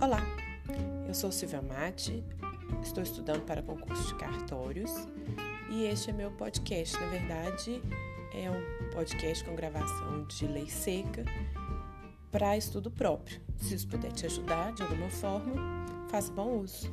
Olá, eu sou Silvia Mate, estou estudando para concurso de cartórios e este é meu podcast. Na verdade, é um podcast com gravação de lei seca para estudo próprio. Se isso puder te ajudar de alguma forma, faça bom uso.